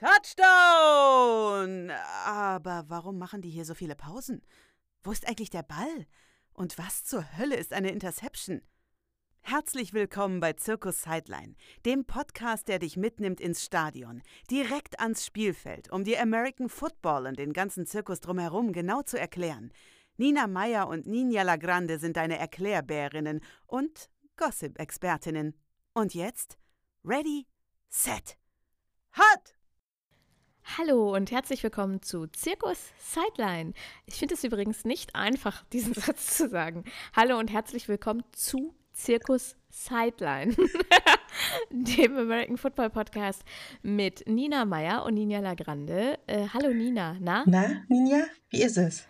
Touchdown! Aber warum machen die hier so viele Pausen? Wo ist eigentlich der Ball? Und was zur Hölle ist eine Interception? Herzlich willkommen bei Zirkus Sideline, dem Podcast, der dich mitnimmt ins Stadion, direkt ans Spielfeld, um dir American Football und den ganzen Zirkus drumherum genau zu erklären. Nina Meyer und Ninja Lagrande sind deine Erklärbärinnen und Gossip-Expertinnen. Und jetzt? Ready, set, hot! Hallo und herzlich willkommen zu Zirkus Sideline. Ich finde es übrigens nicht einfach, diesen Satz zu sagen. Hallo und herzlich willkommen zu Zirkus Sideline, dem American Football Podcast mit Nina Meyer und Nina Lagrande. Äh, hallo Nina, na? Na, Nina, wie ist es?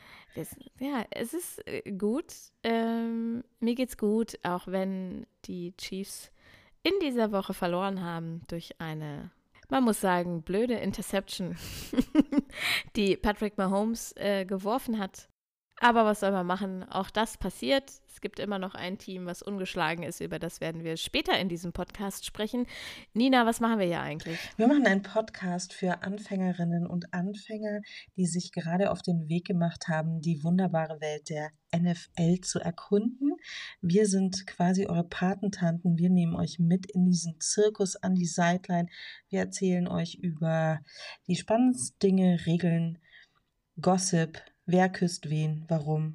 Ja, es ist äh, gut. Ähm, mir geht's gut, auch wenn die Chiefs in dieser Woche verloren haben durch eine man muss sagen, blöde Interception, die Patrick Mahomes äh, geworfen hat. Aber was soll man machen? Auch das passiert. Es gibt immer noch ein Team, was ungeschlagen ist. Über das werden wir später in diesem Podcast sprechen. Nina, was machen wir hier eigentlich? Wir machen einen Podcast für Anfängerinnen und Anfänger, die sich gerade auf den Weg gemacht haben, die wunderbare Welt der NFL zu erkunden. Wir sind quasi eure Patentanten. Wir nehmen euch mit in diesen Zirkus an die Sideline. Wir erzählen euch über die spannendsten Dinge, Regeln, Gossip, Wer küsst wen? Warum?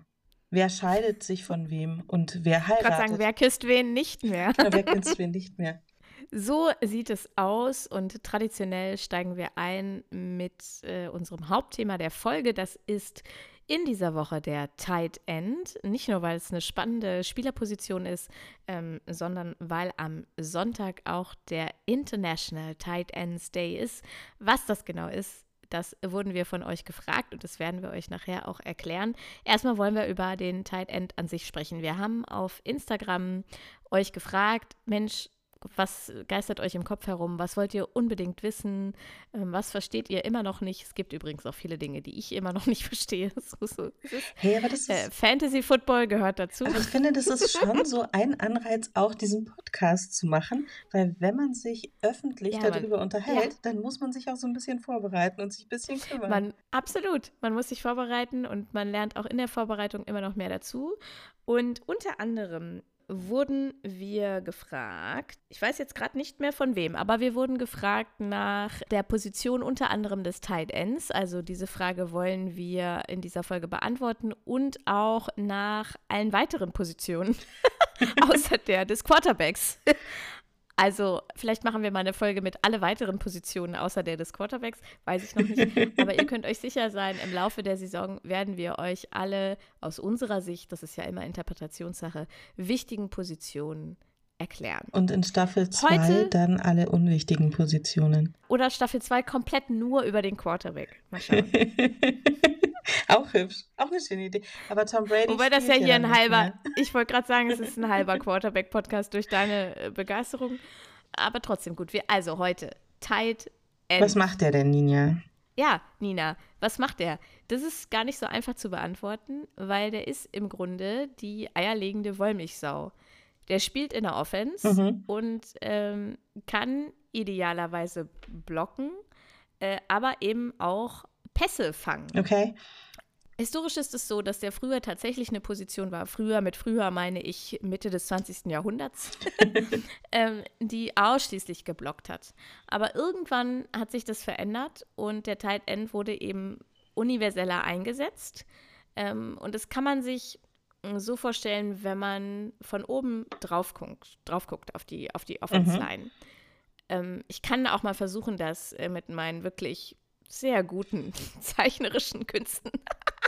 Wer scheidet sich von wem und wer heiratet? Ich gerade sagen, wer küsst wen nicht mehr? Ja, wer küsst wen nicht mehr? So sieht es aus und traditionell steigen wir ein mit äh, unserem Hauptthema der Folge. Das ist in dieser Woche der Tight End. Nicht nur, weil es eine spannende Spielerposition ist, ähm, sondern weil am Sonntag auch der International Tight Ends Day ist. Was das genau ist, das wurden wir von euch gefragt und das werden wir euch nachher auch erklären. Erstmal wollen wir über den Tight End an sich sprechen. Wir haben auf Instagram euch gefragt, Mensch, was geistert euch im Kopf herum? Was wollt ihr unbedingt wissen? Ähm, was versteht ihr immer noch nicht? Es gibt übrigens auch viele Dinge, die ich immer noch nicht verstehe. So, so, hey, aber das äh, ist, Fantasy Football gehört dazu. Aber ich finde, das ist schon so ein Anreiz, auch diesen Podcast zu machen, weil wenn man sich öffentlich ja, darüber man, unterhält, ja. dann muss man sich auch so ein bisschen vorbereiten und sich ein bisschen kümmern. Man, absolut. Man muss sich vorbereiten und man lernt auch in der Vorbereitung immer noch mehr dazu. Und unter anderem wurden wir gefragt, ich weiß jetzt gerade nicht mehr von wem, aber wir wurden gefragt nach der Position unter anderem des Tight Ends. Also diese Frage wollen wir in dieser Folge beantworten und auch nach allen weiteren Positionen außer der des Quarterbacks. Also, vielleicht machen wir mal eine Folge mit alle weiteren Positionen außer der des Quarterbacks, weiß ich noch nicht. Aber ihr könnt euch sicher sein, im Laufe der Saison werden wir euch alle aus unserer Sicht, das ist ja immer Interpretationssache, wichtigen Positionen erklären. Und in Staffel 2 dann alle unwichtigen Positionen. Oder Staffel 2 komplett nur über den Quarterback. Mal schauen. auch hübsch. Auch eine schöne Idee. Aber Tom Brady. Wobei das ja hier ein halber, ich wollte gerade sagen, es ist ein halber Quarterback-Podcast durch deine äh, Begeisterung. Aber trotzdem gut. Wir, also heute, Tight End. Was macht der denn, Nina? Ja, Nina, was macht der? Das ist gar nicht so einfach zu beantworten, weil der ist im Grunde die eierlegende Wollmilchsau. Der spielt in der Offense mhm. und ähm, kann idealerweise blocken, äh, aber eben auch Pässe fangen. Okay. Historisch ist es so, dass der früher tatsächlich eine Position war, früher mit früher meine ich Mitte des 20. Jahrhunderts, ähm, die ausschließlich geblockt hat. Aber irgendwann hat sich das verändert und der Tight End wurde eben universeller eingesetzt. Ähm, und das kann man sich so vorstellen, wenn man von oben drauf guckt, drauf guckt auf die, auf die Offense Line. Mhm. Ähm, ich kann auch mal versuchen, das äh, mit meinen wirklich sehr guten zeichnerischen Künsten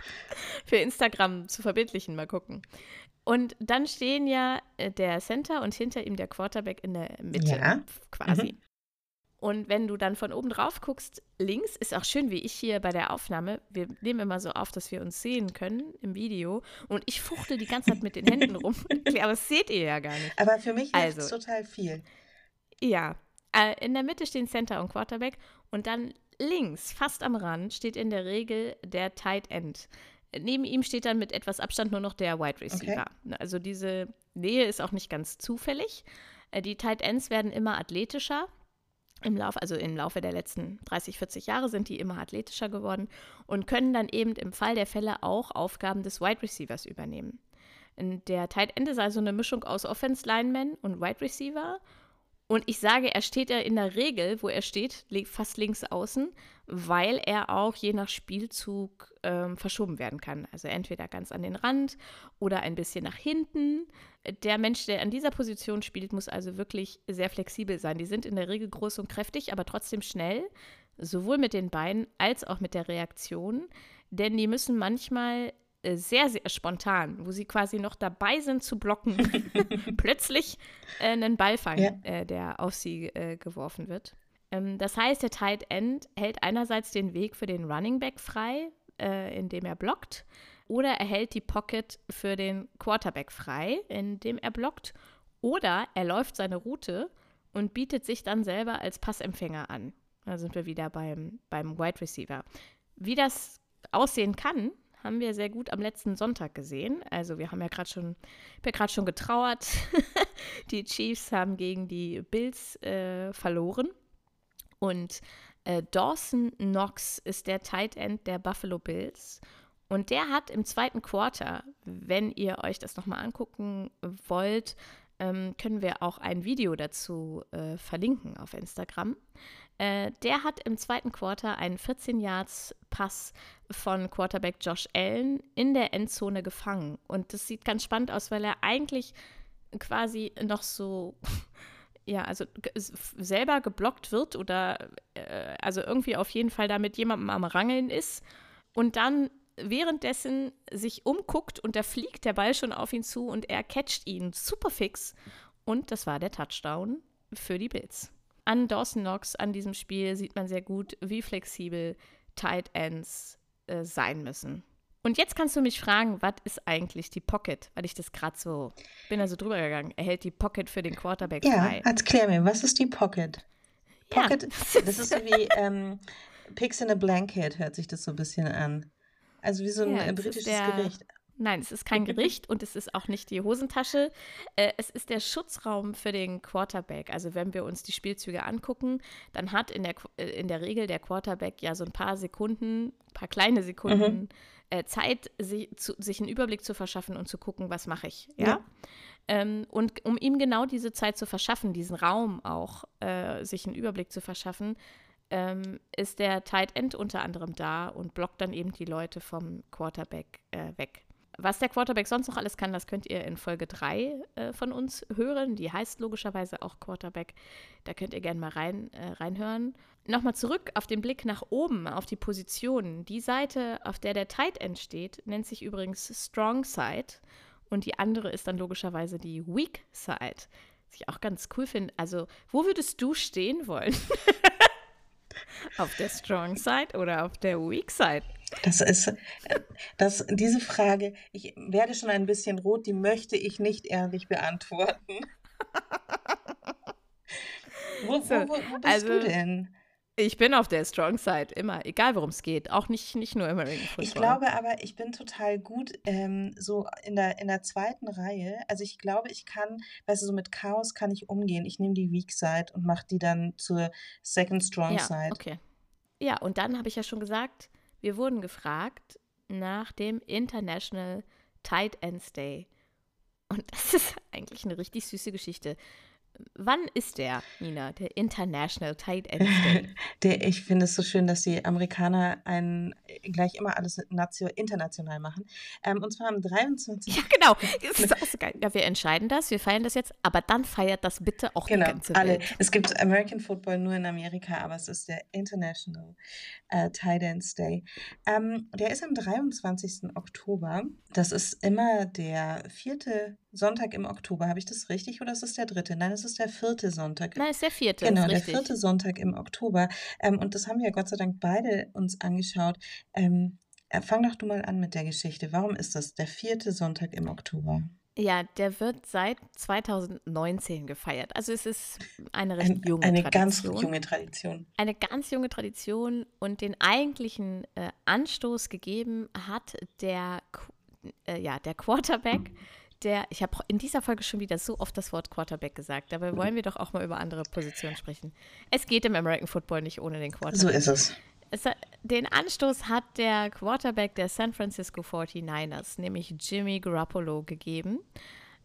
für Instagram zu verbildlichen. Mal gucken. Und dann stehen ja äh, der Center und hinter ihm der Quarterback in der Mitte ja. quasi. Mhm. Und wenn du dann von oben drauf guckst, links ist auch schön, wie ich hier bei der Aufnahme. Wir nehmen immer so auf, dass wir uns sehen können im Video. Und ich fuchte die ganze Zeit mit den Händen rum. Aber das seht ihr ja gar nicht. Aber für mich also, ist es total viel. Ja. Äh, in der Mitte stehen Center und Quarterback. Und dann links, fast am Rand, steht in der Regel der Tight End. Neben ihm steht dann mit etwas Abstand nur noch der Wide Receiver. Okay. Also diese Nähe ist auch nicht ganz zufällig. Äh, die Tight Ends werden immer athletischer im Laufe, also im Laufe der letzten 30, 40 Jahre sind die immer athletischer geworden und können dann eben im Fall der Fälle auch Aufgaben des Wide Receivers übernehmen. Der Tight End ist also eine Mischung aus Offense Lineman und Wide Receiver und ich sage, er steht ja in der Regel, wo er steht, fast links außen, weil er auch je nach Spielzug ähm, verschoben werden kann. Also entweder ganz an den Rand oder ein bisschen nach hinten. Der Mensch, der an dieser Position spielt, muss also wirklich sehr flexibel sein. Die sind in der Regel groß und kräftig, aber trotzdem schnell, sowohl mit den Beinen als auch mit der Reaktion. Denn die müssen manchmal sehr, sehr spontan, wo sie quasi noch dabei sind zu blocken, plötzlich äh, einen Ball fangen, ja. äh, der auf sie äh, geworfen wird. Ähm, das heißt, der Tight End hält einerseits den Weg für den Running Back frei, äh, indem er blockt, oder er hält die Pocket für den Quarterback frei, indem er blockt, oder er läuft seine Route und bietet sich dann selber als Passempfänger an. Da sind wir wieder beim, beim Wide Receiver. Wie das aussehen kann, haben wir sehr gut am letzten Sonntag gesehen. Also wir haben ja gerade schon, ja gerade schon getrauert. die Chiefs haben gegen die Bills äh, verloren. Und äh, Dawson Knox ist der Tight End der Buffalo Bills. Und der hat im zweiten Quarter, wenn ihr euch das nochmal angucken wollt, ähm, können wir auch ein Video dazu äh, verlinken auf Instagram. Äh, der hat im zweiten Quarter einen 14-Yards-Pass von Quarterback Josh Allen in der Endzone gefangen. Und das sieht ganz spannend aus, weil er eigentlich quasi noch so, ja, also selber geblockt wird oder äh, also irgendwie auf jeden Fall da mit jemandem am Rangeln ist und dann währenddessen sich umguckt und da fliegt der Ball schon auf ihn zu und er catcht ihn super fix. Und das war der Touchdown für die Bills an Dawson Knox, an diesem Spiel sieht man sehr gut, wie flexibel Tight Ends äh, sein müssen. Und jetzt kannst du mich fragen, was ist eigentlich die Pocket? Weil ich das gerade so, bin da so drüber gegangen. Er hält die Pocket für den Quarterback ja, frei. Ja, erklär mir, was ist die Pocket? Pocket, ja. das ist so wie ähm, Pigs in a Blanket, hört sich das so ein bisschen an. Also wie so ein ja, britisches Gericht. Nein, es ist kein Gericht und es ist auch nicht die Hosentasche. Äh, es ist der Schutzraum für den Quarterback. Also wenn wir uns die Spielzüge angucken, dann hat in der, äh, in der Regel der Quarterback ja so ein paar Sekunden, ein paar kleine Sekunden mhm. äh, Zeit, sich, zu, sich einen Überblick zu verschaffen und zu gucken, was mache ich. Ja. ja. Ähm, und um ihm genau diese Zeit zu verschaffen, diesen Raum auch, äh, sich einen Überblick zu verschaffen, ähm, ist der Tight End unter anderem da und blockt dann eben die Leute vom Quarterback äh, weg. Was der Quarterback sonst noch alles kann, das könnt ihr in Folge 3 äh, von uns hören. Die heißt logischerweise auch Quarterback. Da könnt ihr gerne mal rein, äh, reinhören. Nochmal zurück auf den Blick nach oben, auf die Positionen. Die Seite, auf der der Tight End steht, nennt sich übrigens Strong Side. Und die andere ist dann logischerweise die Weak Side. Was ich auch ganz cool finde. Also, wo würdest du stehen wollen? auf der Strong Side oder auf der Weak Side? Das ist, das, diese Frage, ich werde schon ein bisschen rot, die möchte ich nicht ehrlich beantworten. wo, wo, wo, bist also, du denn? Ich bin auf der Strong Side, immer, egal worum es geht. Auch nicht, nicht nur im Ring Ich glaube aber, ich bin total gut ähm, so in der, in der zweiten Reihe. Also ich glaube, ich kann, weißt du, so mit Chaos kann ich umgehen. Ich nehme die Weak Side und mache die dann zur Second Strong ja, Side. Okay. Ja, und dann habe ich ja schon gesagt, wir wurden gefragt nach dem International Tight Ends Day. Und das ist eigentlich eine richtig süße Geschichte. Wann ist der, Nina, der International Tight End Day? Der, ich finde es so schön, dass die Amerikaner einen, gleich immer alles natio, international machen. Ähm, und zwar am 23. Ja, genau. Das ist auch so geil. Ja, wir entscheiden das, wir feiern das jetzt, aber dann feiert das bitte auch genau, die ganze Welt. Alle. Es gibt American Football nur in Amerika, aber es ist der International äh, Tight Ends Day. Ähm, der ist am 23. Oktober. Das ist immer der vierte Sonntag im Oktober. Habe ich das richtig oder ist es der dritte? Nein, es ist der vierte Sonntag. Nein, es ist der vierte. Genau, der vierte Sonntag im Oktober. Ähm, und das haben wir Gott sei Dank beide uns angeschaut. Ähm, äh, fang doch du mal an mit der Geschichte. Warum ist das der vierte Sonntag im Oktober? Ja, der wird seit 2019 gefeiert. Also es ist eine recht junge eine Tradition. Eine ganz junge Tradition. Eine ganz junge Tradition und den eigentlichen äh, Anstoß gegeben hat der, äh, ja, der Quarterback der, ich habe in dieser Folge schon wieder so oft das Wort Quarterback gesagt, dabei wollen wir doch auch mal über andere Positionen sprechen. Es geht im American Football nicht ohne den Quarterback. So ist es. es den Anstoß hat der Quarterback der San Francisco 49ers, nämlich Jimmy Garoppolo, gegeben.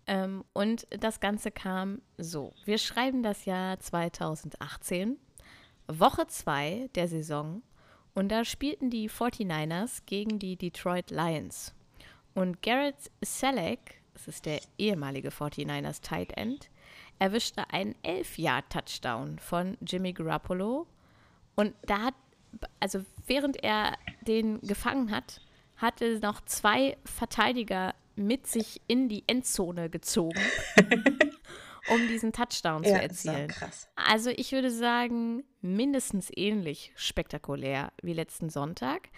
Ähm, und das Ganze kam so. Wir schreiben das Jahr 2018, Woche 2 der Saison. Und da spielten die 49ers gegen die Detroit Lions. Und Garrett Selleck, das ist der ehemalige 49ers Tight End, erwischte einen 11-Yard-Touchdown von Jimmy Garoppolo. Und da hat, also während er den gefangen hat, hatte noch zwei Verteidiger mit sich in die Endzone gezogen, um diesen Touchdown ja, zu erzielen. Also ich würde sagen, mindestens ähnlich spektakulär wie letzten Sonntag,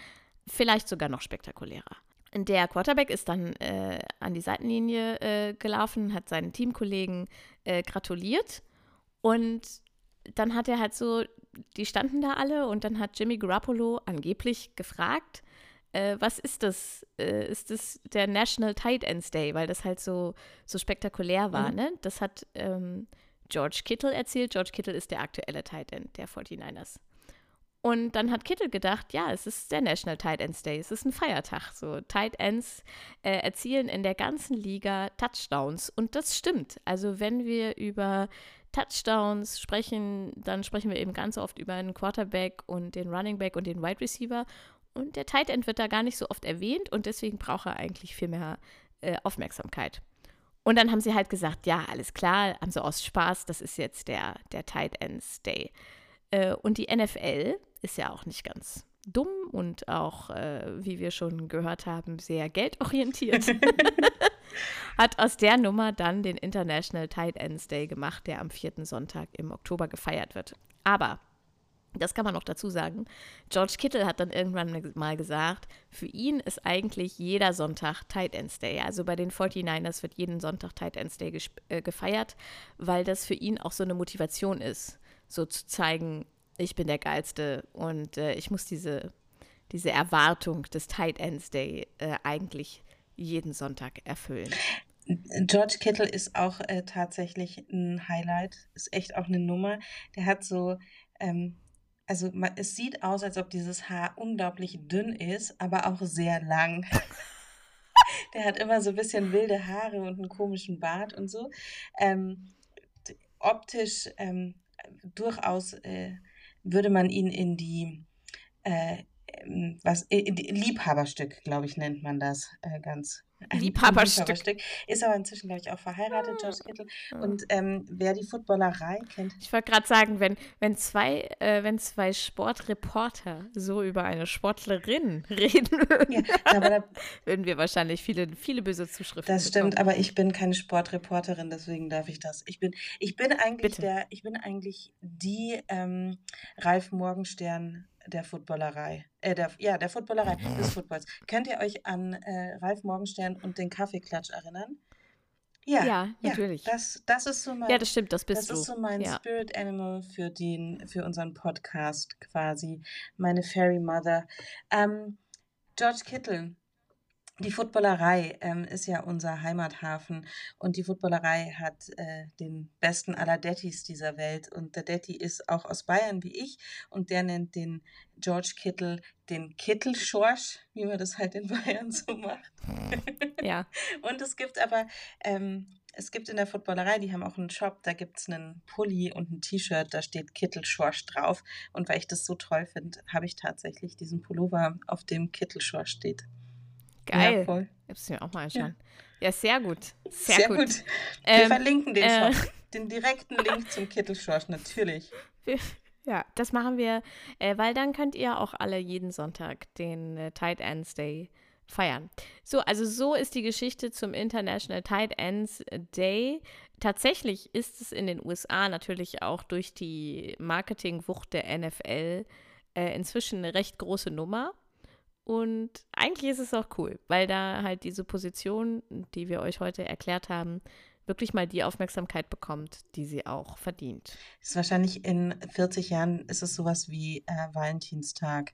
vielleicht sogar noch spektakulärer. Der Quarterback ist dann äh, an die Seitenlinie äh, gelaufen, hat seinen Teamkollegen äh, gratuliert und dann hat er halt so, die standen da alle und dann hat Jimmy Garoppolo angeblich gefragt, äh, was ist das? Äh, ist das der National Tight Ends Day, weil das halt so, so spektakulär war, mhm. ne? Das hat ähm, George Kittle erzählt. George Kittle ist der aktuelle Tight End der 49ers. Und dann hat Kittle gedacht, ja, es ist der National Tight Ends Day, es ist ein Feiertag. So, Tight Ends äh, erzielen in der ganzen Liga Touchdowns. Und das stimmt. Also, wenn wir über Touchdowns sprechen, dann sprechen wir eben ganz oft über einen Quarterback und den Running Back und den Wide Receiver. Und der Tight End wird da gar nicht so oft erwähnt und deswegen braucht er eigentlich viel mehr äh, Aufmerksamkeit. Und dann haben sie halt gesagt, ja, alles klar, haben sie aus Spaß, das ist jetzt der, der Tight Ends Day. Äh, und die NFL ist ja auch nicht ganz dumm und auch, äh, wie wir schon gehört haben, sehr geldorientiert. Hat aus der Nummer dann den International Tight Ends Day gemacht, der am vierten Sonntag im Oktober gefeiert wird. Aber das kann man noch dazu sagen. George Kittle hat dann irgendwann mal gesagt, für ihn ist eigentlich jeder Sonntag Tight Ends Day. Also bei den 49ers wird jeden Sonntag Tight Ends Day äh, gefeiert, weil das für ihn auch so eine Motivation ist, so zu zeigen, ich bin der Geilste und äh, ich muss diese, diese Erwartung des Tight Ends Day äh, eigentlich jeden Sonntag erfüllen. George Kittle ist auch äh, tatsächlich ein Highlight, ist echt auch eine Nummer. Der hat so ähm, also es sieht aus, als ob dieses Haar unglaublich dünn ist, aber auch sehr lang. Der hat immer so ein bisschen wilde Haare und einen komischen Bart und so. Ähm, optisch ähm, durchaus äh, würde man ihn in die äh, was in die Liebhaberstück, glaube ich, nennt man das äh, ganz Liebhaberstück. Liebhaberstück. Ist aber inzwischen, glaube ich, auch verheiratet, George ah. Kittle. Und ähm, wer die Footballerei kennt. Ich wollte gerade sagen, wenn, wenn, zwei, äh, wenn zwei Sportreporter so über eine Sportlerin reden würden, ja, da, würden wir wahrscheinlich viele, viele böse Zuschriften Das bekommen. stimmt, aber ich bin keine Sportreporterin, deswegen darf ich das. Ich bin, ich bin eigentlich der, ich bin eigentlich die ähm, Ralf Morgenstern der Footballerei. Äh, der, ja, der Footballerei des Footballs. Könnt ihr euch an äh, Ralf Morgenstern und den Kaffeeklatsch erinnern? Ja, ja, natürlich. Ja, das, das ist so mein, ja, das stimmt, das bist das du. ist so mein ja. Spirit Animal für, den, für unseren Podcast quasi. Meine Fairy Mother. Ähm, George Kittle die Footballerei ähm, ist ja unser Heimathafen und die Footballerei hat äh, den besten aller Dettis dieser Welt und der Detti ist auch aus Bayern wie ich und der nennt den George Kittle den Kittelschorsch, wie man das halt in Bayern so macht. Ja. und es gibt aber ähm, es gibt in der Footballerei, die haben auch einen Shop, da gibt es einen Pulli und ein T-Shirt, da steht Kittelschorsch drauf. Und weil ich das so toll finde, habe ich tatsächlich diesen Pullover, auf dem Kittelschorsch steht. Geil. Ja, voll. Ich mir auch mal anschauen. Ja, ja sehr gut. Sehr, sehr gut. gut. Wir ähm, verlinken den äh, Shop. Den direkten Link zum Kittelschorsch, natürlich. Ja, das machen wir, äh, weil dann könnt ihr auch alle jeden Sonntag den äh, Tight Ends Day feiern. So, also so ist die Geschichte zum International Tight Ends Day. Tatsächlich ist es in den USA natürlich auch durch die Marketingwucht der NFL äh, inzwischen eine recht große Nummer. Und eigentlich ist es auch cool, weil da halt diese Position, die wir euch heute erklärt haben, wirklich mal die Aufmerksamkeit bekommt, die sie auch verdient. Ist wahrscheinlich in 40 Jahren ist es sowas wie äh, Valentinstag.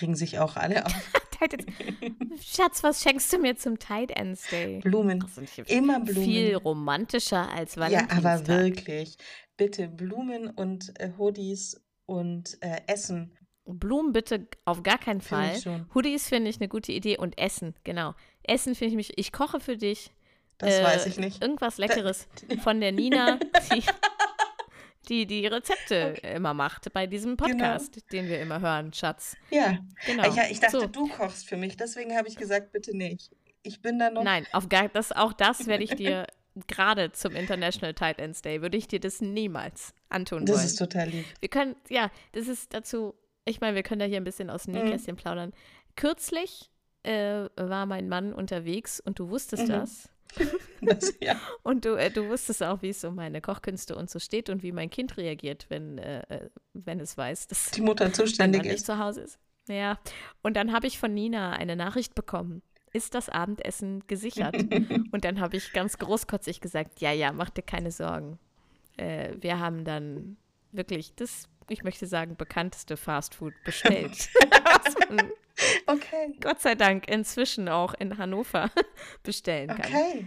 Ringen sich auch alle auf. Schatz, was schenkst du mir zum Tide Ends Day? Blumen. Immer Blumen. Viel romantischer als Valentinstag. Ja, aber wirklich. Bitte Blumen und äh, Hoodies und äh, Essen. Blumen bitte auf gar keinen Fall. Hoodies finde ich eine gute Idee und Essen, genau. Essen finde ich mich, ich koche für dich. Das äh, weiß ich nicht. Irgendwas Leckeres von der Nina, die, die die Rezepte okay. immer macht bei diesem genau. Podcast, genau. den wir immer hören, Schatz. Ja, genau. Ich, ich dachte, so. du kochst für mich, deswegen habe ich gesagt, bitte nicht. Ich bin da noch. Nein, auf gar, das, auch das werde ich dir gerade zum International Tight Ends Day, würde ich dir das niemals antun das wollen. Das ist total lieb. Wir können, ja, das ist dazu, ich meine, wir können da hier ein bisschen aus dem mhm. Nähkästchen mhm. plaudern. Kürzlich äh, war mein Mann unterwegs und du wusstest mhm. das. das ja. Und du, äh, du wusstest auch, wie es um meine Kochkünste und so steht und wie mein Kind reagiert, wenn, äh, äh wenn es weiß, dass die Mutter zuständig ist. nicht zu Hause ist. Ja. Und dann habe ich von Nina eine Nachricht bekommen. Ist das Abendessen gesichert? und dann habe ich ganz großkotzig gesagt, ja, ja, mach dir keine Sorgen. Äh, wir haben dann wirklich das, ich möchte sagen, bekannteste Fastfood bestellt. okay. Gott sei Dank inzwischen auch in Hannover bestellen kann. Okay.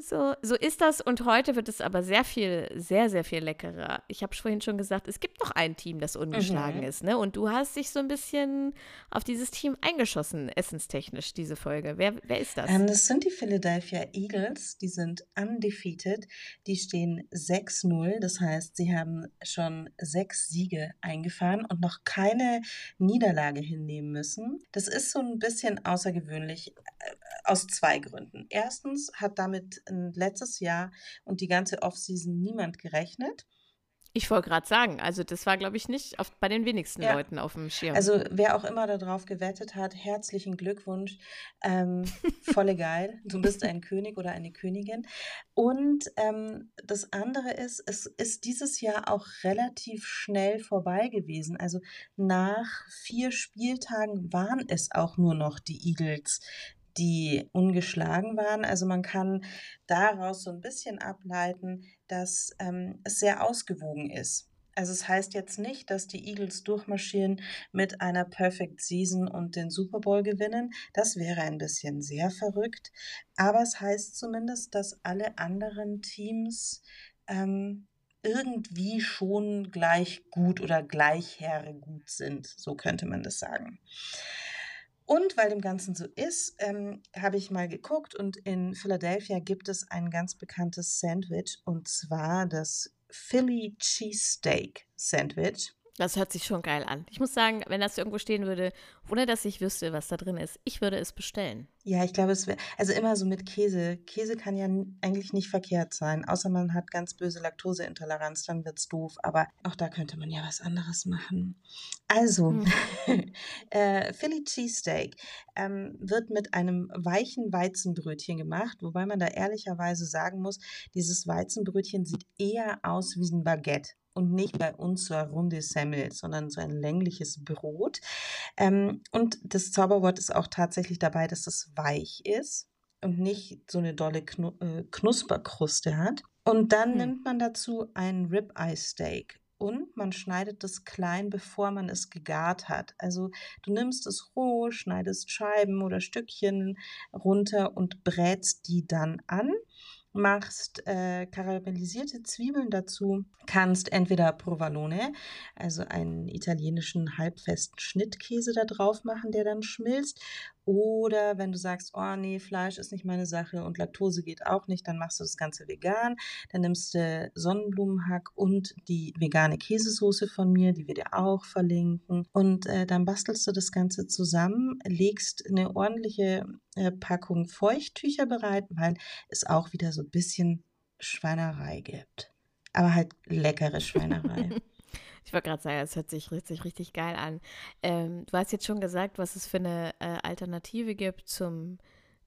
So, so ist das und heute wird es aber sehr viel, sehr, sehr viel leckerer. Ich habe vorhin schon gesagt, es gibt noch ein Team, das ungeschlagen mhm. ist, ne? Und du hast dich so ein bisschen auf dieses Team eingeschossen, essenstechnisch, diese Folge. Wer, wer ist das? Ähm, das sind die Philadelphia Eagles, die sind undefeated, die stehen 6-0, das heißt, sie haben schon sechs Siege eingefahren und noch keine Niederlage hinnehmen müssen. Das ist so ein bisschen außergewöhnlich äh, aus zwei Gründen. Erstens hat damit letztes Jahr und die ganze Offseason niemand gerechnet. Ich wollte gerade sagen, also das war, glaube ich, nicht auf, bei den wenigsten ja. Leuten auf dem Schirm. Also wer auch immer darauf gewettet hat, herzlichen Glückwunsch. Ähm, volle geil. Du bist ein König oder eine Königin. Und ähm, das andere ist, es ist dieses Jahr auch relativ schnell vorbei gewesen. Also nach vier Spieltagen waren es auch nur noch die Eagles, die ungeschlagen waren. Also man kann daraus so ein bisschen ableiten, dass ähm, es sehr ausgewogen ist. Also es heißt jetzt nicht, dass die Eagles durchmarschieren mit einer Perfect Season und den Super Bowl gewinnen. Das wäre ein bisschen sehr verrückt. Aber es heißt zumindest, dass alle anderen Teams ähm, irgendwie schon gleich gut oder gleichher gut sind. So könnte man das sagen. Und weil dem Ganzen so ist, ähm, habe ich mal geguckt und in Philadelphia gibt es ein ganz bekanntes Sandwich und zwar das Philly Cheesesteak Sandwich. Das hört sich schon geil an. Ich muss sagen, wenn das irgendwo stehen würde, ohne dass ich wüsste, was da drin ist, ich würde es bestellen. Ja, ich glaube, es wäre, also immer so mit Käse. Käse kann ja eigentlich nicht verkehrt sein, außer man hat ganz böse Laktoseintoleranz, dann wird es doof. Aber auch da könnte man ja was anderes machen. Also, hm. äh, Philly Cheesesteak ähm, wird mit einem weichen Weizenbrötchen gemacht, wobei man da ehrlicherweise sagen muss, dieses Weizenbrötchen sieht eher aus wie ein Baguette und nicht bei uns so eine runde Semmel, sondern so ein längliches Brot. Ähm, und das Zauberwort ist auch tatsächlich dabei, dass es weich ist und nicht so eine dolle äh, Knusperkruste hat. Und dann hm. nimmt man dazu ein Ribeye Steak und man schneidet das klein, bevor man es gegart hat. Also du nimmst es roh, schneidest Scheiben oder Stückchen runter und brätst die dann an machst äh, karamellisierte Zwiebeln dazu, kannst entweder Provolone, also einen italienischen halbfesten Schnittkäse da drauf machen, der dann schmilzt, oder wenn du sagst, oh nee, Fleisch ist nicht meine Sache und Laktose geht auch nicht, dann machst du das Ganze vegan. Dann nimmst du Sonnenblumenhack und die vegane Käsesoße von mir, die wir dir auch verlinken. Und äh, dann bastelst du das Ganze zusammen, legst eine ordentliche äh, Packung Feuchttücher bereit, weil es auch wieder so ein bisschen Schweinerei gibt. Aber halt leckere Schweinerei. Ich wollte gerade sagen, es hört sich richtig, richtig geil an. Ähm, du hast jetzt schon gesagt, was es für eine äh, Alternative gibt zum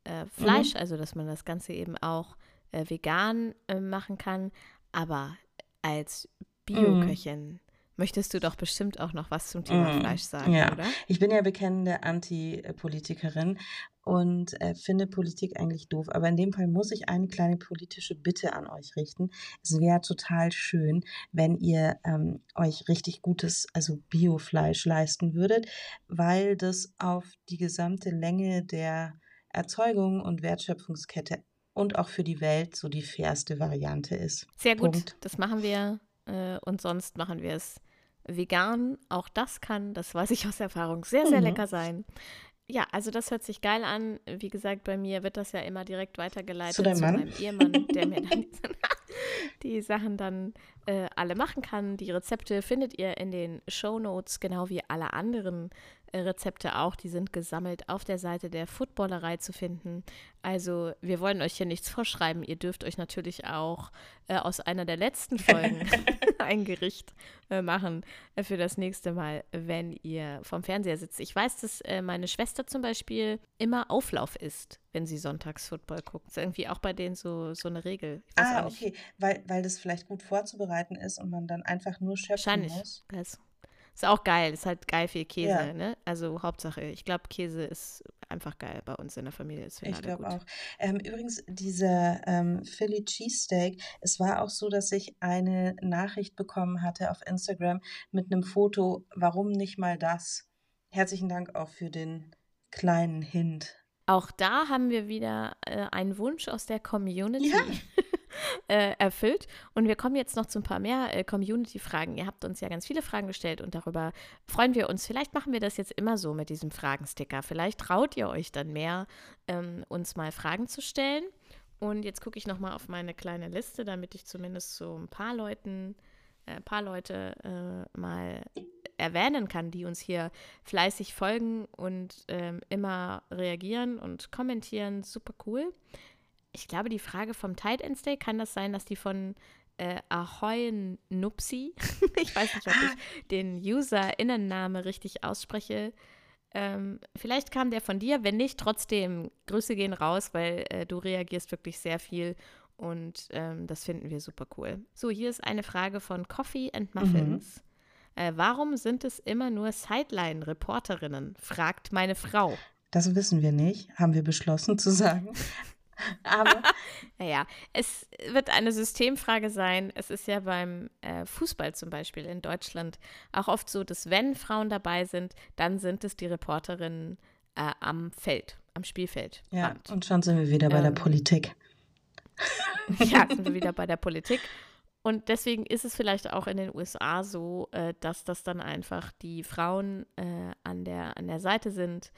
äh, Fleisch, mhm. also dass man das Ganze eben auch äh, vegan äh, machen kann. Aber als Bioköchin, mhm. Möchtest du doch bestimmt auch noch was zum Thema mm, Fleisch sagen, ja. oder? Ich bin ja bekennende Anti-Politikerin und äh, finde Politik eigentlich doof. Aber in dem Fall muss ich eine kleine politische Bitte an euch richten. Es wäre total schön, wenn ihr ähm, euch richtig gutes, also Biofleisch leisten würdet, weil das auf die gesamte Länge der Erzeugung und Wertschöpfungskette und auch für die Welt so die fairste Variante ist. Sehr gut, Punkt. das machen wir äh, und sonst machen wir es vegan. Auch das kann, das weiß ich aus Erfahrung, sehr, sehr mhm. lecker sein. Ja, also das hört sich geil an. Wie gesagt, bei mir wird das ja immer direkt weitergeleitet zu, zu meinem Ehemann, der mir dann die, Sachen dann äh, alle machen kann. Die Rezepte findet ihr in den Show Notes, genau wie alle anderen Rezepte auch, die sind gesammelt auf der Seite der Footballerei zu finden. Also wir wollen euch hier nichts vorschreiben. Ihr dürft euch natürlich auch äh, aus einer der letzten Folgen ein Gericht äh, machen äh, für das nächste Mal, wenn ihr vom Fernseher sitzt. Ich weiß, dass äh, meine Schwester zum Beispiel immer Auflauf isst, wenn sie sonntags Football guckt. Das ist irgendwie auch bei denen so, so eine Regel. ah, okay, weil, weil das vielleicht gut vorzubereiten ist und man dann einfach nur schöpfen Wahrscheinlich. muss. Wahrscheinlich. Ist auch geil, ist halt geil viel Käse, ja. ne? Also Hauptsache, ich glaube, Käse ist einfach geil bei uns in der Familie. ich glaube auch. Ähm, übrigens, dieser ähm, Philly Cheesesteak, es war auch so, dass ich eine Nachricht bekommen hatte auf Instagram mit einem Foto, warum nicht mal das? Herzlichen Dank auch für den kleinen Hint. Auch da haben wir wieder äh, einen Wunsch aus der Community. Ja. äh, erfüllt. Und wir kommen jetzt noch zu ein paar mehr äh, Community-Fragen. Ihr habt uns ja ganz viele Fragen gestellt und darüber freuen wir uns. Vielleicht machen wir das jetzt immer so mit diesem Fragensticker. Vielleicht traut ihr euch dann mehr, ähm, uns mal Fragen zu stellen. Und jetzt gucke ich nochmal auf meine kleine Liste, damit ich zumindest so ein paar Leuten, äh, paar Leute äh, mal erwähnen kann, die uns hier fleißig folgen und ähm, immer reagieren und kommentieren. Super cool ich glaube, die Frage vom Tight End Stay, kann das sein, dass die von äh, Ahoy Nupsi, ich weiß nicht, ob ich den User-Innenname richtig ausspreche, ähm, vielleicht kam der von dir, wenn nicht, trotzdem Grüße gehen raus, weil äh, du reagierst wirklich sehr viel und ähm, das finden wir super cool. So, hier ist eine Frage von Coffee and Muffins. Mhm. Äh, warum sind es immer nur Sideline-Reporterinnen? fragt meine Frau. Das wissen wir nicht, haben wir beschlossen zu sagen. Aber. naja, es wird eine Systemfrage sein. Es ist ja beim äh, Fußball zum Beispiel in Deutschland auch oft so, dass wenn Frauen dabei sind, dann sind es die Reporterinnen äh, am Feld, am Spielfeld. Ja, und schon sind wir wieder bei ähm, der Politik. ja, sind wir wieder bei der Politik. Und deswegen ist es vielleicht auch in den USA so, äh, dass das dann einfach die Frauen äh, an, der, an der Seite sind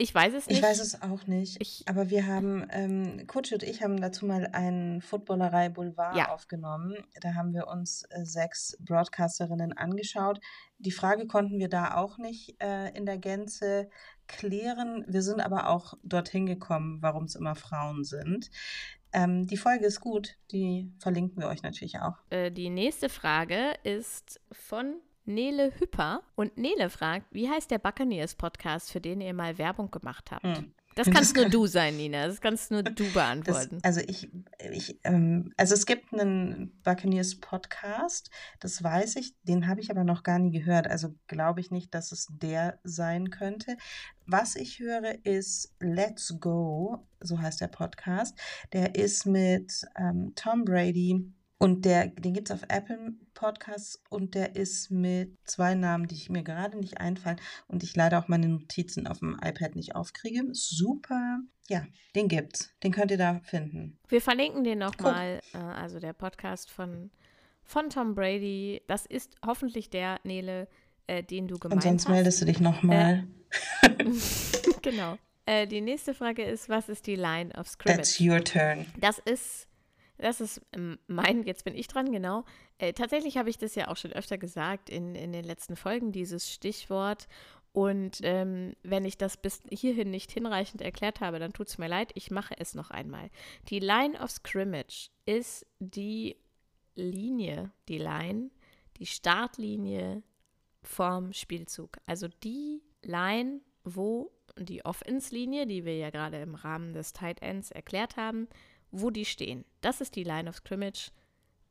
ich weiß es nicht. Ich weiß es auch nicht. Ich, aber wir haben, ähm, Coach und ich haben dazu mal einen Footballerei Boulevard ja. aufgenommen. Da haben wir uns äh, sechs Broadcasterinnen angeschaut. Die Frage konnten wir da auch nicht äh, in der Gänze klären. Wir sind aber auch dorthin gekommen, warum es immer Frauen sind. Ähm, die Folge ist gut, die verlinken wir euch natürlich auch. Äh, die nächste Frage ist von Nele Hüpper. Und Nele fragt, wie heißt der Buccaneers Podcast, für den ihr mal Werbung gemacht habt? Hm. Das kannst nur du sein, Nina. Das kannst nur du beantworten. Das, also ich, ich ähm, also es gibt einen Buccaneers Podcast, das weiß ich, den habe ich aber noch gar nie gehört. Also glaube ich nicht, dass es der sein könnte. Was ich höre, ist Let's Go, so heißt der Podcast. Der ist mit ähm, Tom Brady, und der, den gibt es auf Apple Podcasts und der ist mit zwei Namen, die ich mir gerade nicht einfallen und ich leider auch meine Notizen auf dem iPad nicht aufkriege. Super. Ja, den gibt's. Den könnt ihr da finden. Wir verlinken den nochmal. Äh, also der Podcast von, von Tom Brady. Das ist hoffentlich der, Nele, äh, den du gemeint hast. Und sonst meldest du dich nochmal. Äh, genau. Äh, die nächste Frage ist, was ist die Line of Scrimmage? That's your turn. Das ist das ist ähm, mein, jetzt bin ich dran, genau. Äh, tatsächlich habe ich das ja auch schon öfter gesagt in, in den letzten Folgen, dieses Stichwort. Und ähm, wenn ich das bis hierhin nicht hinreichend erklärt habe, dann tut es mir leid. Ich mache es noch einmal. Die Line of Scrimmage ist die Linie, die Line, die Startlinie vom Spielzug. Also die Line, wo die Offense-Linie, die wir ja gerade im Rahmen des Tight Ends erklärt haben, wo die stehen. Das ist die Line of Scrimmage.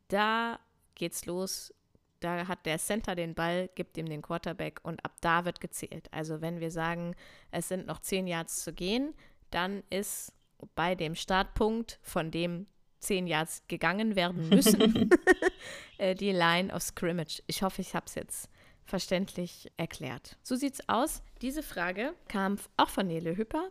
Da geht's los da hat der Center den Ball, gibt ihm den Quarterback und ab da wird gezählt. Also wenn wir sagen, es sind noch zehn Yards zu gehen, dann ist bei dem Startpunkt, von dem zehn Yards gegangen werden müssen, äh, die Line of Scrimmage. Ich hoffe, ich habe es jetzt verständlich erklärt. So sieht's aus. Diese Frage kam auch von Nele Hüpper.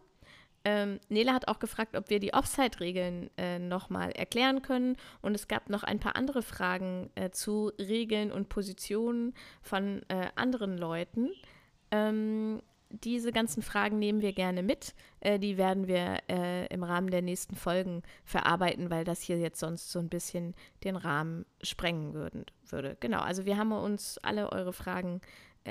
Ähm, Nele hat auch gefragt, ob wir die Offside-Regeln äh, nochmal erklären können. Und es gab noch ein paar andere Fragen äh, zu Regeln und Positionen von äh, anderen Leuten. Ähm, diese ganzen Fragen nehmen wir gerne mit. Äh, die werden wir äh, im Rahmen der nächsten Folgen verarbeiten, weil das hier jetzt sonst so ein bisschen den Rahmen sprengen würden, würde. Genau, also wir haben uns alle eure Fragen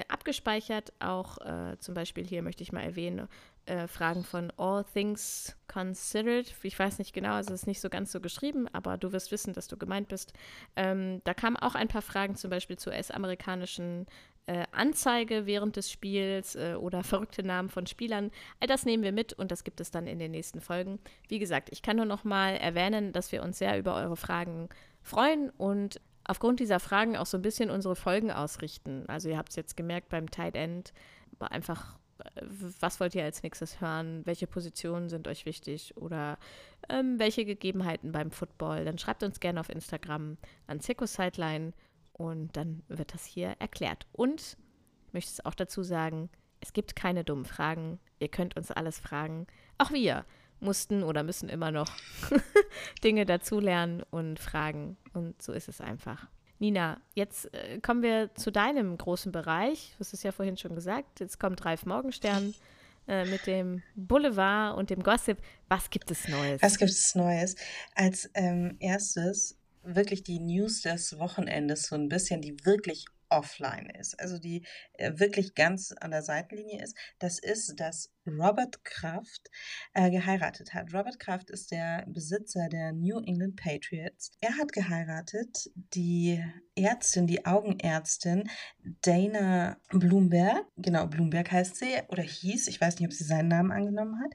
abgespeichert. Auch äh, zum Beispiel hier möchte ich mal erwähnen, äh, Fragen von All Things Considered. Ich weiß nicht genau, also es ist nicht so ganz so geschrieben, aber du wirst wissen, dass du gemeint bist. Ähm, da kamen auch ein paar Fragen zum Beispiel zu US-amerikanischen äh, Anzeige während des Spiels äh, oder verrückte Namen von Spielern. All das nehmen wir mit und das gibt es dann in den nächsten Folgen. Wie gesagt, ich kann nur noch mal erwähnen, dass wir uns sehr über eure Fragen freuen und aufgrund dieser Fragen auch so ein bisschen unsere Folgen ausrichten. Also ihr habt es jetzt gemerkt beim Tight End, einfach äh, was wollt ihr als nächstes hören? Welche Positionen sind euch wichtig? Oder ähm, welche Gegebenheiten beim Football? Dann schreibt uns gerne auf Instagram an Circus Sideline und dann wird das hier erklärt. Und ich möchte es auch dazu sagen, es gibt keine dummen Fragen. Ihr könnt uns alles fragen. Auch wir mussten oder müssen immer noch Dinge dazulernen und fragen. Und so ist es einfach. Nina, jetzt äh, kommen wir zu deinem großen Bereich. Du hast es ja vorhin schon gesagt. Jetzt kommt Ralf Morgenstern äh, mit dem Boulevard und dem Gossip. Was gibt es Neues? Was gibt es Neues? Als ähm, erstes wirklich die News des Wochenendes so ein bisschen, die wirklich offline ist, also die äh, wirklich ganz an der Seitenlinie ist, das ist, dass Robert Kraft äh, geheiratet hat. Robert Kraft ist der Besitzer der New England Patriots. Er hat geheiratet die Ärztin, die Augenärztin Dana Bloomberg, genau, Bloomberg heißt sie oder hieß, ich weiß nicht, ob sie seinen Namen angenommen hat.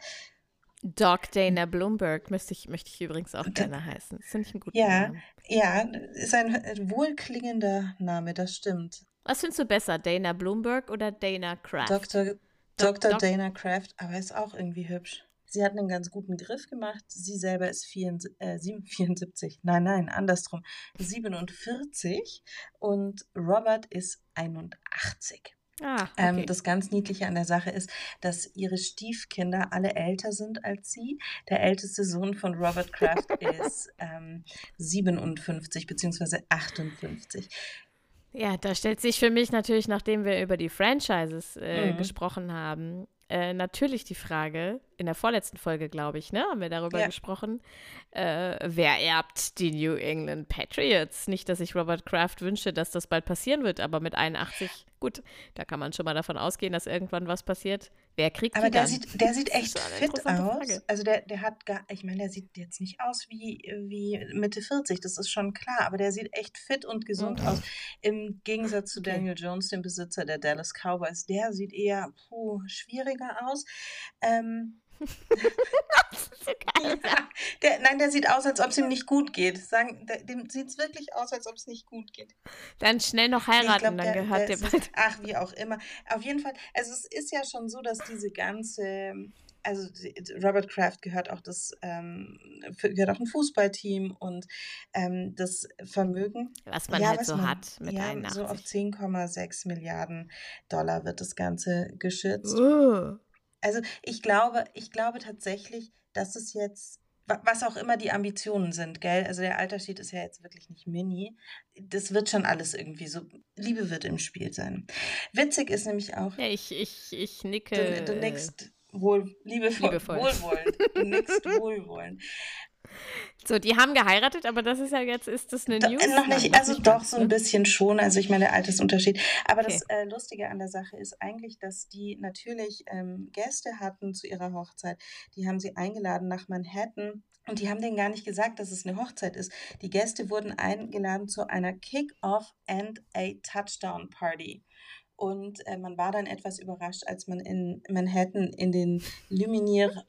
Doc Dana Bloomberg möchte ich, möchte ich übrigens auch gerne heißen. Das finde ich einen guten ja, Namen. Ja, ist ein wohlklingender Name, das stimmt. Was findest du besser, Dana Bloomberg oder Dana Kraft? Dr. Dr. Dana Kraft, aber ist auch irgendwie hübsch. Sie hat einen ganz guten Griff gemacht. Sie selber ist 74, äh, 74, nein, nein, andersrum, 47 und Robert ist 81. Ah, Ähm, okay. das ganz Niedliche an der Sache ist, dass ihre Stiefkinder alle älter sind als sie. Der älteste Sohn von Robert Kraft ist ähm, 57 bzw. 58. Ja, da stellt sich für mich natürlich, nachdem wir über die Franchises äh, Mhm. gesprochen haben, äh, natürlich die Frage, in der vorletzten Folge, glaube ich, ne, haben wir darüber Ja. gesprochen, äh, wer erbt die New England Patriots? Nicht, dass ich Robert Kraft wünsche, dass das bald passieren wird, aber mit 81, gut, da kann man schon mal davon ausgehen, dass irgendwann was passiert. Wer kriegt Aber die der dann? sieht, der sieht echt fit aus. Frage. Also der, der hat gar, ich meine, der sieht jetzt nicht aus wie, wie Mitte 40, das ist schon klar, aber der sieht echt fit und gesund Mhm. aus. Im Gegensatz zu Okay. Daniel Jones, dem Besitzer der Dallas Cowboys, der sieht eher puh, schwieriger aus. Ähm, ja, der, nein, der sieht aus, als ob es ihm nicht gut geht. Sagen, der, dem sieht es wirklich aus, als ob es nicht gut geht. Dann schnell noch heiraten, glaube, dann der, gehört der dir bald. ach, wie auch immer. Auf jeden Fall, also es ist ja schon so, dass diese ganze, also Robert Kraft gehört auch das, ähm, gehört auch ein Fußballteam und ähm, das Vermögen, Was man ja, halt was so man, hat mit ja, 81. so auf 10,6 Milliarden Dollar wird das Ganze geschätzt. Uh. Also ich glaube, ich glaube tatsächlich, dass es jetzt, wa- was auch immer die Ambitionen sind, gell? Also der Altersschied ist ja jetzt wirklich nicht mini. Das wird schon alles irgendwie so. Liebe wird im Spiel sein. Witzig ist nämlich auch, Ja, ich, ich, ich du, nicke du äh, nickst wohl, liebevoll, liebevoll. wohlwollend. Du nickst wohlwollend. So, die haben geheiratet, aber das ist ja jetzt, ist das eine Do, News? äh, noch nicht, also nicht doch so ein bisschen schon. Also ich meine, der Altersunterschied. Aber Okay. das äh, Lustige an der Sache ist eigentlich, dass die natürlich ähm, Gäste hatten zu ihrer Hochzeit. Die haben sie eingeladen nach Manhattan. Und die haben denen gar nicht gesagt, dass es eine Hochzeit ist. Die Gäste wurden eingeladen zu einer Kick-Off and a Touchdown Party. Und äh, man war dann etwas überrascht, als man in Manhattan in den Lumiere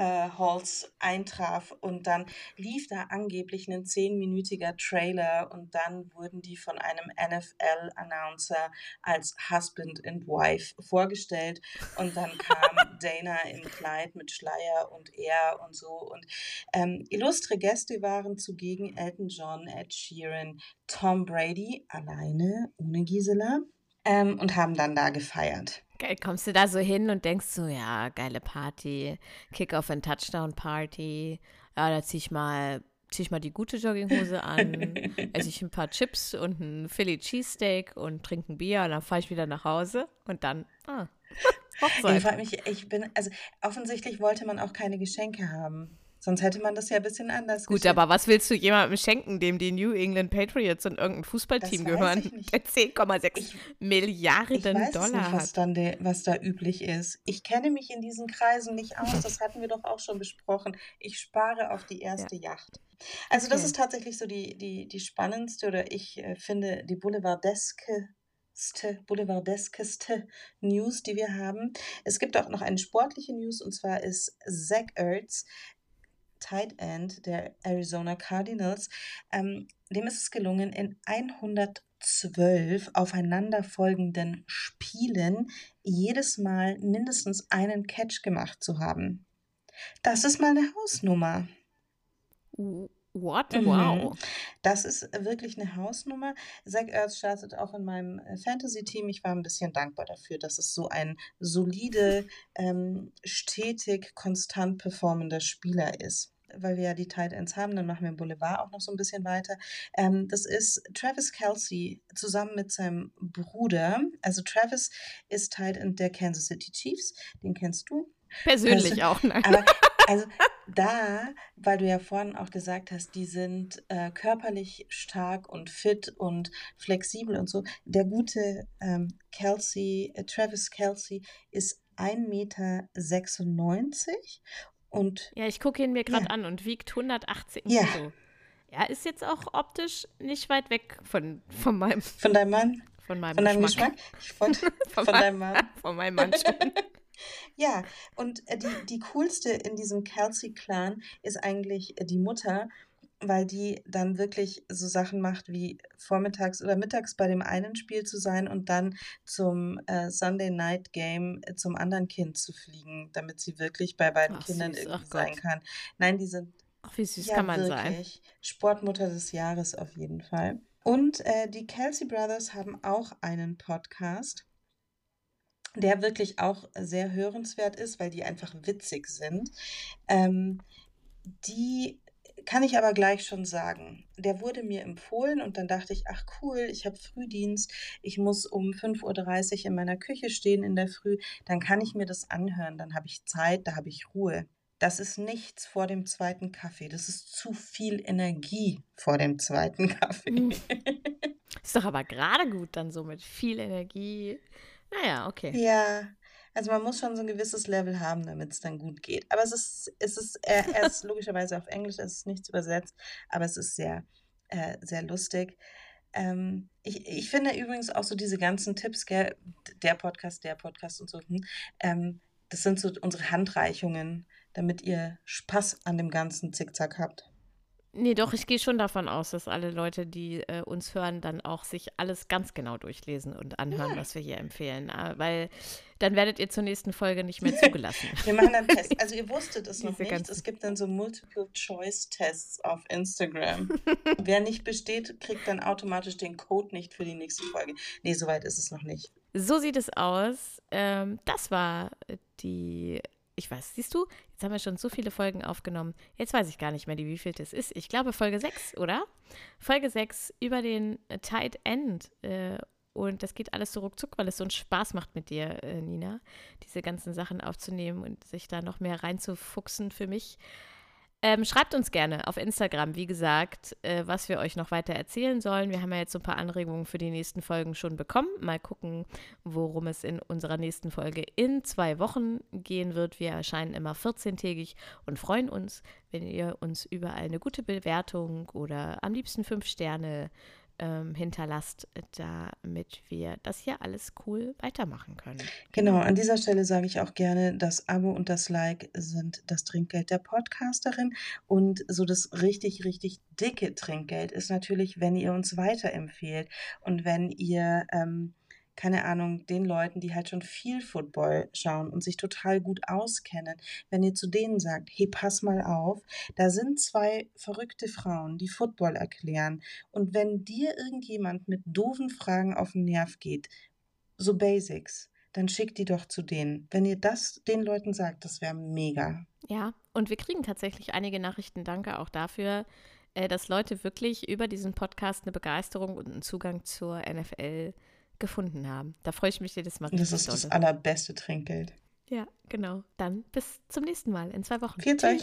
äh, Halls eintraf und dann lief da angeblich ein zehnminütiger Trailer und dann wurden die von einem NFL-Announcer als Husband and Wife vorgestellt und dann kam Dana im Kleid mit Schleier und er und so und ähm, illustre Gäste waren zugegen Elton John, Ed Sheeran, Tom Brady alleine ohne Gisela ähm, und haben dann da gefeiert. Geil, kommst du da so hin und denkst so, ja, geile Party, Kickoff and Touchdown Party, ja, da zieh ich mal, zieh ich mal die gute Jogginghose an, esse ich ein paar Chips und ein Philly Cheesesteak und trinke ein Bier und dann fahre ich wieder nach Hause und dann, ah, Hochzeit. Ich, mich, ich bin, also offensichtlich wollte man auch keine Geschenke haben. Sonst hätte man das ja ein bisschen anders Gut, geschickt. aber was willst du jemandem schenken, dem die New England Patriots und irgendein Fußballteam gehören, der 10,6 Milliarden ich weiß Dollar nicht, was, dann de, was da üblich ist. Ich kenne mich in diesen Kreisen nicht aus. Das hatten wir doch auch schon besprochen. Ich spare auf die erste ja. Yacht. Also okay. das ist tatsächlich so die, die, die spannendste oder ich äh, finde die boulevardeske boulevardeskeste News, die wir haben. Es gibt auch noch eine sportliche News und zwar ist Zach Ertz Tight End der Arizona Cardinals, ähm, dem ist es gelungen, in 112 aufeinanderfolgenden Spielen jedes Mal mindestens einen Catch gemacht zu haben. Das ist mal eine Hausnummer. What? Mhm. Wow. Das ist wirklich eine Hausnummer. Zach Ertz startet auch in meinem äh, Fantasy-Team. Ich war ein bisschen dankbar dafür, dass es so ein solide, ähm, stetig, konstant performender Spieler ist. Weil wir ja die Tight Ends haben, dann machen wir Boulevard auch noch so ein bisschen weiter. Ähm, das ist Travis Kelsey zusammen mit seinem Bruder. Also Travis ist Tight End der Kansas City Chiefs. Den kennst du. Persönlich also, auch, nein. Aber also da, weil du ja vorhin auch gesagt hast, die sind äh, körperlich stark und fit und flexibel und so. Der gute ähm, Kelsey, äh, Travis Kelsey ist 1,96 Meter und. Ja, ich gucke ihn mir gerade ja. an und wiegt 180 ja. Kilo. Ja, ist jetzt auch optisch nicht weit weg von, von meinem. Von deinem Mann? Von meinem von deinem Geschmack. Geschmack? Von, von, von deinem Mann? Von meinem Mann schon. Ja, und äh, die, die coolste in diesem Kelsey-Clan ist eigentlich äh, die Mutter, weil die dann wirklich so Sachen macht wie vormittags oder mittags bei dem einen Spiel zu sein und dann zum äh, Sunday Night Game äh, zum anderen Kind zu fliegen, damit sie wirklich bei beiden Ach, Kindern süß. irgendwie Ach sein kann. Nein, die sind Ach, wie süß ja, kann man wirklich sein. Sportmutter des Jahres auf jeden Fall. Und äh, die Kelsey Brothers haben auch einen Podcast der wirklich auch sehr hörenswert ist, weil die einfach witzig sind. Ähm, die kann ich aber gleich schon sagen. Der wurde mir empfohlen und dann dachte ich, ach cool, ich habe Frühdienst, ich muss um 5.30 Uhr in meiner Küche stehen in der Früh, dann kann ich mir das anhören, dann habe ich Zeit, da habe ich Ruhe. Das ist nichts vor dem zweiten Kaffee. Das ist zu viel Energie vor dem zweiten Kaffee. Hm. Ist doch aber gerade gut dann so mit viel Energie. Naja, okay. Ja, also man muss schon so ein gewisses Level haben, damit es dann gut geht. Aber es ist, es ist, er, er ist logischerweise auf Englisch, es ist nichts übersetzt, aber es ist sehr, äh, sehr lustig. Ähm, ich, ich finde übrigens auch so diese ganzen Tipps, gell, der Podcast, der Podcast und so, hm, ähm, das sind so unsere Handreichungen, damit ihr Spaß an dem ganzen Zickzack habt. Nee, doch, ich gehe schon davon aus, dass alle Leute, die äh, uns hören, dann auch sich alles ganz genau durchlesen und anhören, ja. was wir hier empfehlen. Ah, weil dann werdet ihr zur nächsten Folge nicht mehr zugelassen. wir machen dann Tests. Also ihr wusstet es noch nicht. Es gibt dann so Multiple-Choice-Tests auf Instagram. Wer nicht besteht, kriegt dann automatisch den Code nicht für die nächste Folge. Nee, soweit ist es noch nicht. So sieht es aus. Ähm, das war die ich weiß, siehst du, jetzt haben wir schon so viele Folgen aufgenommen. Jetzt weiß ich gar nicht mehr, wie viel das ist. Ich glaube Folge 6, oder? Folge 6 über den Tight End. Äh, und das geht alles so ruckzuck, weil es so einen Spaß macht mit dir, äh, Nina, diese ganzen Sachen aufzunehmen und sich da noch mehr reinzufuchsen für mich. Ähm, schreibt uns gerne auf Instagram, wie gesagt, äh, was wir euch noch weiter erzählen sollen. Wir haben ja jetzt so ein paar Anregungen für die nächsten Folgen schon bekommen. Mal gucken, worum es in unserer nächsten Folge in zwei Wochen gehen wird. Wir erscheinen immer 14-tägig und freuen uns, wenn ihr uns überall eine gute Bewertung oder am liebsten fünf Sterne ähm, hinterlasst, damit wir das hier alles cool weitermachen können. Genau, an dieser Stelle sage ich auch gerne, das Abo und das Like sind das Trinkgeld der Podcasterin. Und so das richtig, richtig dicke Trinkgeld ist natürlich, wenn ihr uns weiterempfehlt und wenn ihr ähm, keine Ahnung, den Leuten, die halt schon viel Football schauen und sich total gut auskennen, wenn ihr zu denen sagt, hey, pass mal auf, da sind zwei verrückte Frauen, die Football erklären. Und wenn dir irgendjemand mit doofen Fragen auf den Nerv geht, so Basics, dann schickt die doch zu denen. Wenn ihr das den Leuten sagt, das wäre mega. Ja, und wir kriegen tatsächlich einige Nachrichten. Danke auch dafür, äh, dass Leute wirklich über diesen Podcast eine Begeisterung und einen Zugang zur NFL gefunden haben. Da freue ich mich jedes Mal. Das ist das allerbeste Trinkgeld. Ja, genau. Dann bis zum nächsten Mal in zwei Wochen. Vielen Dank.